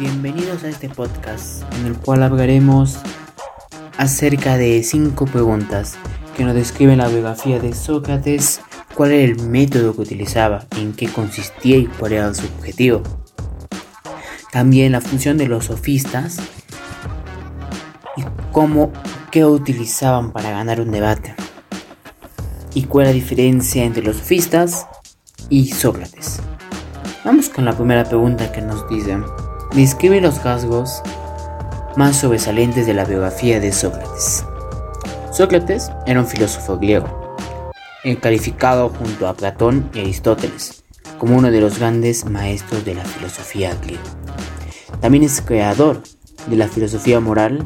Bienvenidos a este podcast en el cual hablaremos acerca de cinco preguntas que nos describen la biografía de Sócrates, cuál era el método que utilizaba, en qué consistía y cuál era su objetivo. También la función de los sofistas y cómo qué utilizaban para ganar un debate. Y cuál es la diferencia entre los sofistas y Sócrates. Vamos con la primera pregunta que nos dice. Describe los rasgos más sobresalientes de la biografía de Sócrates. Sócrates era un filósofo griego, calificado junto a Platón y Aristóteles como uno de los grandes maestros de la filosofía griega. También es creador de la filosofía moral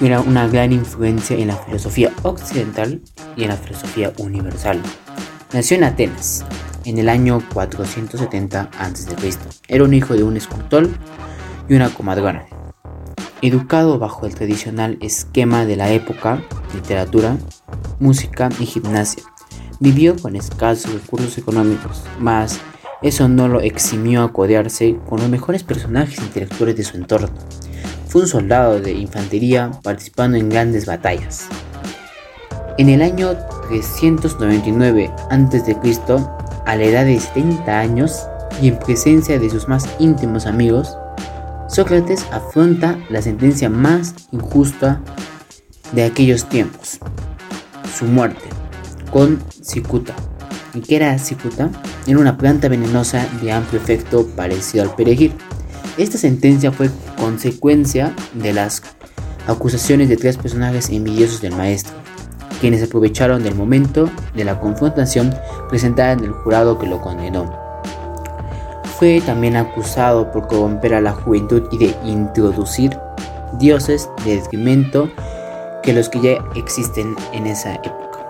era una gran influencia en la filosofía occidental y en la filosofía universal. Nació en Atenas en el año 470 a.C. Era un hijo de un escultor y una comadrona. Educado bajo el tradicional esquema de la época, literatura, música y gimnasia, vivió con escasos recursos económicos, mas eso no lo eximió a codearse con los mejores personajes intelectuales de su entorno. Fue un soldado de infantería participando en grandes batallas. En el año 399 a.C., a la edad de 70 años y en presencia de sus más íntimos amigos, Sócrates afronta la sentencia más injusta de aquellos tiempos, su muerte, con cicuta. ¿Y qué era cicuta? Era una planta venenosa de amplio efecto parecido al perejil. Esta sentencia fue consecuencia de las acusaciones de tres personajes envidiosos del maestro, quienes aprovecharon del momento de la confrontación presentada en el jurado que lo condenó. Fue también acusado por corromper a la juventud y de introducir dioses de detrimento que los que ya existen en esa época,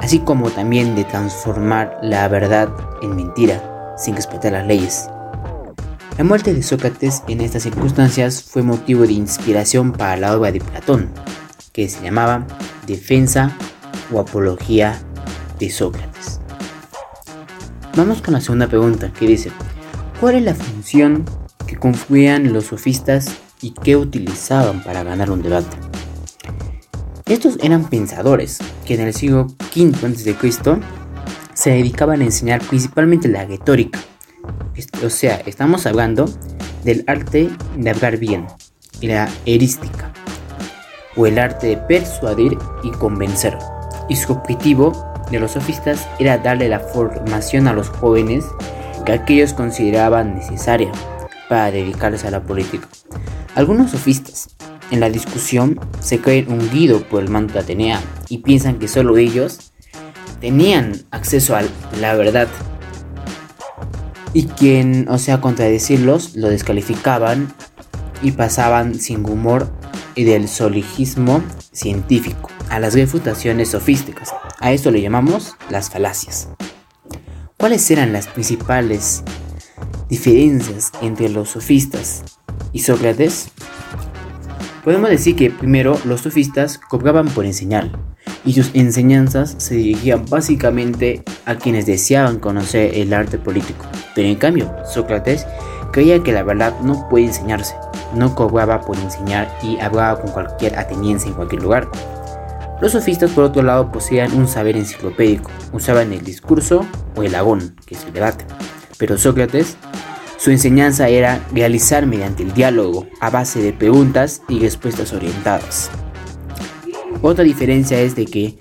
así como también de transformar la verdad en mentira sin respetar las leyes. La muerte de Sócrates en estas circunstancias fue motivo de inspiración para la obra de Platón, que se llamaba Defensa o Apología de Sócrates. Vamos con la segunda pregunta que dice, ¿cuál es la función que confluían los sofistas y qué utilizaban para ganar un debate? Estos eran pensadores que en el siglo V a.C. se dedicaban a enseñar principalmente la retórica. O sea, estamos hablando del arte de hablar bien y la erística, o el arte de persuadir y convencer. Y su objetivo de los sofistas era darle la formación a los jóvenes que aquellos consideraban necesaria para dedicarse a la política. Algunos sofistas en la discusión se creen hundidos por el manto de Atenea y piensan que solo ellos tenían acceso a la verdad. Y quien, o sea, contradecirlos, lo descalificaban y pasaban sin humor y del soligismo científico a las refutaciones sofísticas. A esto le llamamos las falacias. ¿Cuáles eran las principales diferencias entre los sofistas y Sócrates? Podemos decir que primero los sofistas cobraban por enseñar y sus enseñanzas se dirigían básicamente a quienes deseaban conocer el arte político. Pero en cambio, Sócrates creía que la verdad no puede enseñarse, no cobraba por enseñar y hablaba con cualquier ateniense en cualquier lugar. Los sofistas, por otro lado, poseían un saber enciclopédico, usaban el discurso o el agón, que es el debate. Pero Sócrates, su enseñanza era realizar mediante el diálogo, a base de preguntas y respuestas orientadas. Otra diferencia es de que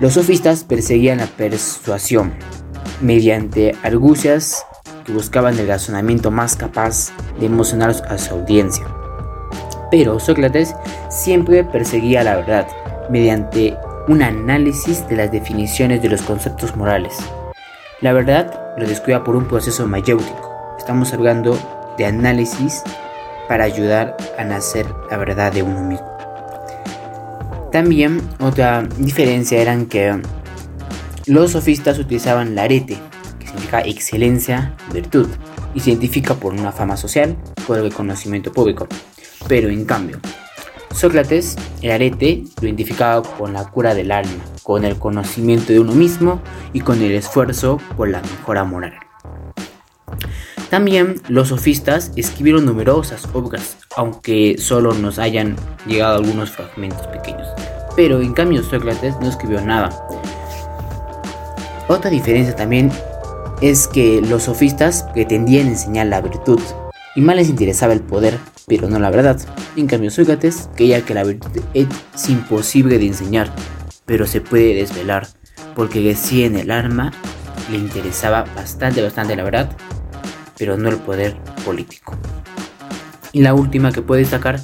los sofistas perseguían la persuasión mediante argucias que buscaban el razonamiento más capaz de emocionar a su audiencia. Pero Sócrates siempre perseguía la verdad, mediante un análisis de las definiciones de los conceptos morales. La verdad lo descuida por un proceso mayéutico. Estamos hablando de análisis para ayudar a nacer la verdad de uno mismo. También otra diferencia era que los sofistas utilizaban la arete, que significa excelencia, virtud, y se identifica por una fama social, por el reconocimiento público. Pero en cambio, Sócrates, el arete, lo identificaba con la cura del alma, con el conocimiento de uno mismo y con el esfuerzo por la mejora moral. También los sofistas escribieron numerosas obras, aunque solo nos hayan llegado algunos fragmentos pequeños. Pero en cambio Sócrates no escribió nada. Otra diferencia también es que los sofistas pretendían enseñar la virtud y más les interesaba el poder, pero no la verdad. En cambio Sócrates creía que la virtud es imposible de enseñar, pero se puede desvelar, porque decía en el arma le interesaba bastante, bastante la verdad, pero no el poder político. Y la última que puedo destacar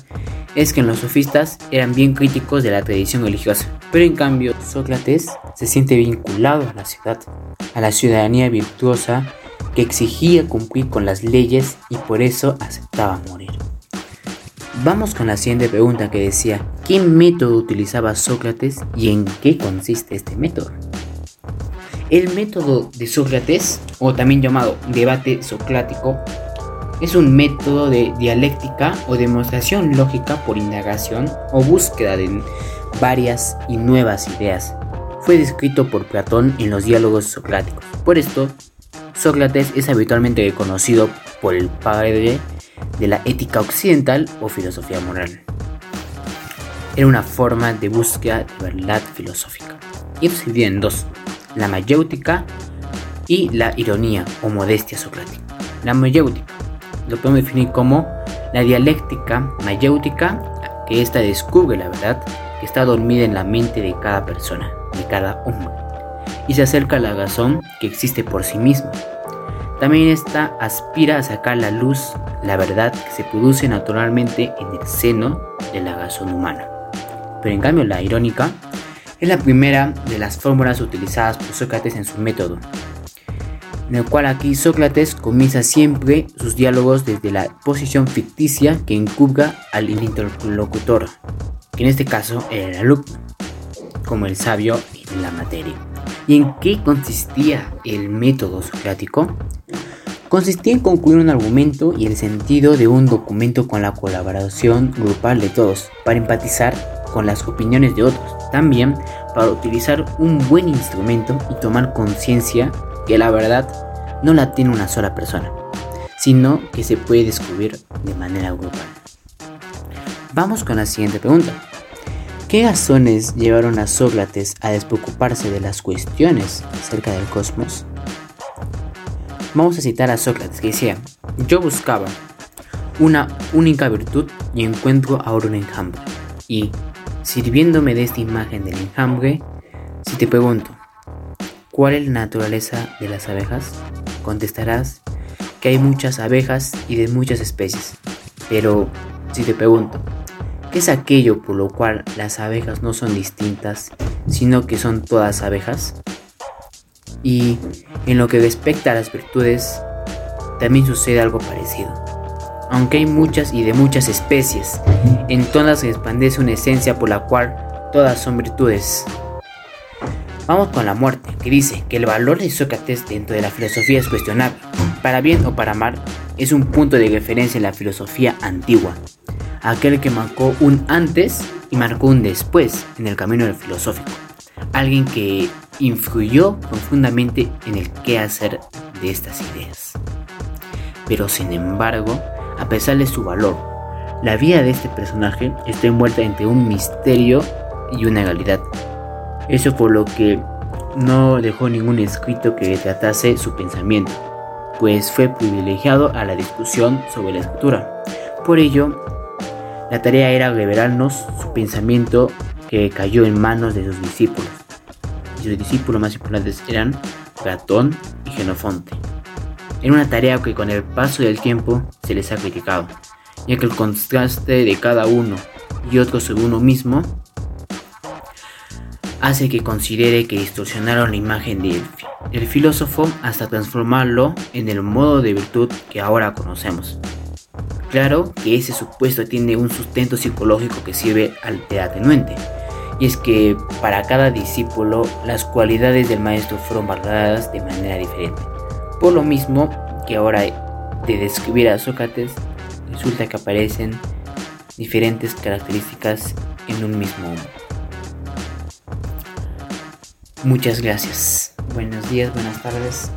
es que los sofistas eran bien críticos de la tradición religiosa, pero en cambio Sócrates se siente vinculado a la ciudad, a la ciudadanía virtuosa que exigía cumplir con las leyes y por eso aceptaba morir. Vamos con la siguiente pregunta que decía, ¿qué método utilizaba Sócrates y en qué consiste este método? El método de Sócrates, o también llamado debate socrático, es un método de dialéctica o demostración lógica por indagación o búsqueda de varias y nuevas ideas. Fue descrito por Platón en los diálogos socráticos. Por esto, Sócrates es habitualmente conocido por el padre de la ética occidental o filosofía moral. Era una forma de búsqueda de verdad filosófica. Y se en dos la mayéutica y la ironía o modestia socrática. La mayéutica lo podemos definir como la dialéctica mayéutica, que ésta descubre la verdad que está dormida en la mente de cada persona, de cada hombre, y se acerca a la razón que existe por sí misma. También esta aspira a sacar la luz la verdad que se produce naturalmente en el seno de la razón humana. Pero en cambio la irónica es la primera de las fórmulas utilizadas por Sócrates en su método, en el cual aquí Sócrates comienza siempre sus diálogos desde la posición ficticia que encubra al interlocutor, que en este caso era el alumno, como el sabio en la materia. ¿Y en qué consistía el método socrático? Consistía en concluir un argumento y el sentido de un documento con la colaboración grupal de todos, para empatizar con las opiniones de otros también para utilizar un buen instrumento y tomar conciencia que la verdad no la tiene una sola persona, sino que se puede descubrir de manera grupal. Vamos con la siguiente pregunta. ¿Qué razones llevaron a Sócrates a despreocuparse de las cuestiones acerca del cosmos? Vamos a citar a Sócrates que decía, yo buscaba una única virtud y encuentro ahora un enjambre. Y Sirviéndome de esta imagen del enjambre, si te pregunto, ¿cuál es la naturaleza de las abejas? Contestarás que hay muchas abejas y de muchas especies. Pero si te pregunto, ¿qué es aquello por lo cual las abejas no son distintas, sino que son todas abejas? Y en lo que respecta a las virtudes, también sucede algo parecido aunque hay muchas y de muchas especies. En todas se expandece una esencia por la cual todas son virtudes. Vamos con la muerte, que dice que el valor de Sócrates dentro de la filosofía es cuestionable. Para bien o para mal, es un punto de referencia en la filosofía antigua. Aquel que marcó un antes y marcó un después en el camino del filosófico. Alguien que influyó profundamente en el qué hacer de estas ideas. Pero sin embargo, a pesar de su valor. La vida de este personaje está envuelta entre un misterio y una realidad. Eso por lo que no dejó ningún escrito que tratase su pensamiento, pues fue privilegiado a la discusión sobre la escritura. Por ello, la tarea era revelarnos su pensamiento que cayó en manos de sus discípulos. Y sus discípulos más importantes eran Platón y Genofonte en una tarea que con el paso del tiempo se les ha criticado, ya que el contraste de cada uno y otro sobre uno mismo hace que considere que distorsionaron la imagen del filósofo hasta transformarlo en el modo de virtud que ahora conocemos. Claro que ese supuesto tiene un sustento psicológico que sirve al de y es que para cada discípulo las cualidades del maestro fueron valoradas de manera diferente. Por lo mismo que ahora de describir a Sócrates resulta que aparecen diferentes características en un mismo hombre. Muchas gracias. Buenos días, buenas tardes.